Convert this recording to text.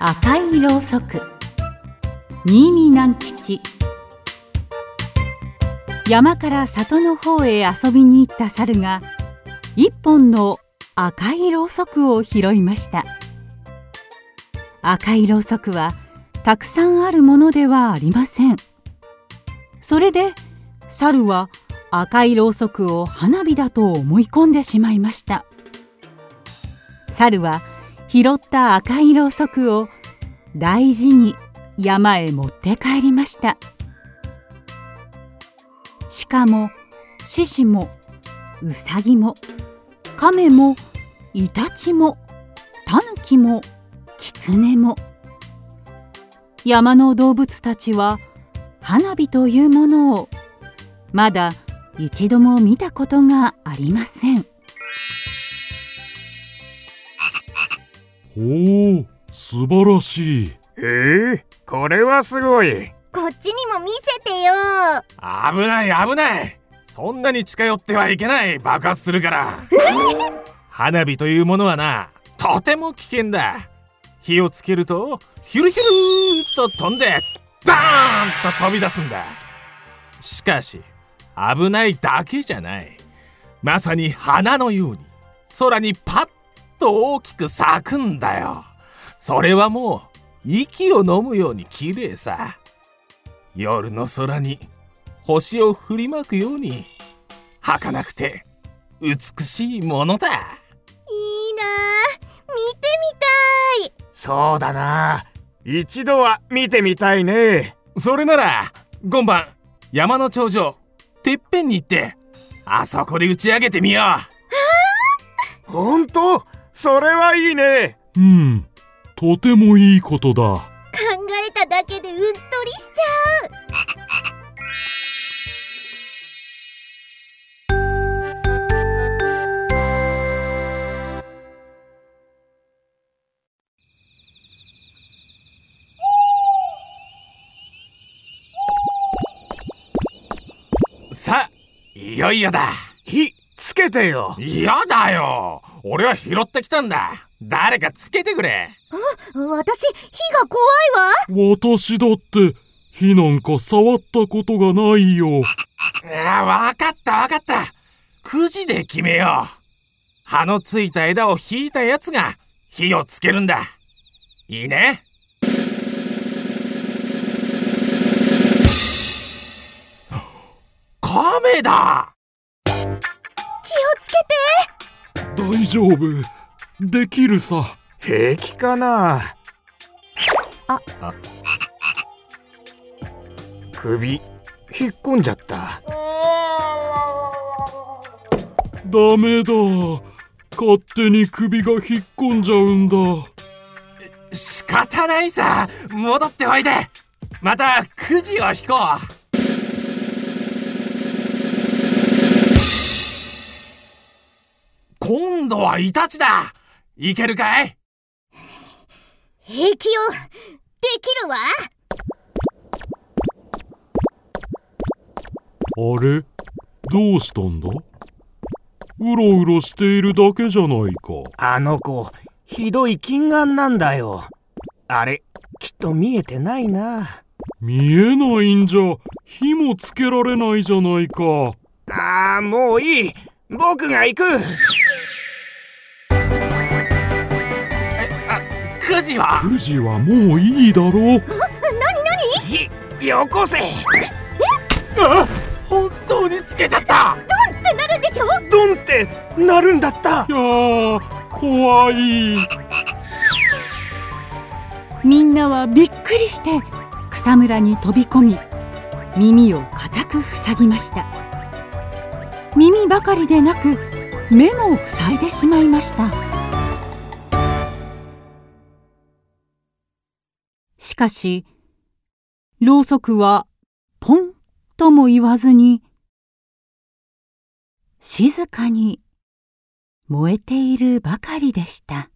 赤いろうそく。新見南吉。山から里の方へ遊びに行った猿が一本の赤いろうそくを拾いました。赤いろうそくはたくさんあるものではありません。それで猿は赤いろうそくを花火だと思い込んでしまいました。猿は拾った赤いろうそくを大事に山へ持って帰りました鹿も獅子もうさぎも亀もイタチもタヌキもキツネも山の動物たちは花火というものをまだ一度も見たことがありません。おお素晴らしい。へえこれはすごい。こっちにも見せてよ。危ない危ない。そんなに近寄ってはいけない爆発するから。花火というものはなとても危険だ。火をつけるとヒュルヒュルーと飛んでダーンと飛び出すんだ。しかし危ないだけじゃない。まさに花のように空にパッと大きく咲くんだよ。それはもう息を飲むように綺麗さ。夜の空に星を振りまくように。儚くて美しいものだ。いいな。見てみたい。そうだな。一度は見てみたいね。それなら今晩山の頂上てっぺんに行ってあそこで打ち上げてみよう。本当？それはいいね。うん。とてもいいことだ。考えただけでうっとりしちゃう。さあいよいよだ。火つけてよ。嫌だよ俺は拾ってきたんだ。誰かつけてくれ。あ私火が怖いわ。私だって火なんか触ったことがないよ。あわかったわかった。くじで決めよう。葉のついた枝を引いたやつが火をつけるんだ。いいね。カメだ。気をつけて大丈夫。できるさ。平気かな？あ。首引っ込んじゃった。ダメだ。勝手に首が引っ込んじゃうんだ。仕方ないさ。戻っておいで。またくじを引こう今度はイタチだ。いけるかい？平気よ。できるわ。あれ？どうしたんだ？うろうろしているだけじゃないか。あの子ひどい近眼なんだよ。あれきっと見えてないな。見えないんじゃ火もつけられないじゃないか。ああもういい。僕が行くくじは？くじはもういいだろう。なになによこせ。あ本当につけちゃった。ドンってなるでしょ？ドンってなるんだった。いや怖い。みんなはびっくりして草むらに飛び込み耳を固く塞ぎました。耳ばかりでなく目も塞いでしまいましたかし、ろうそくはポンとも言わずに、静かに燃えているばかりでした。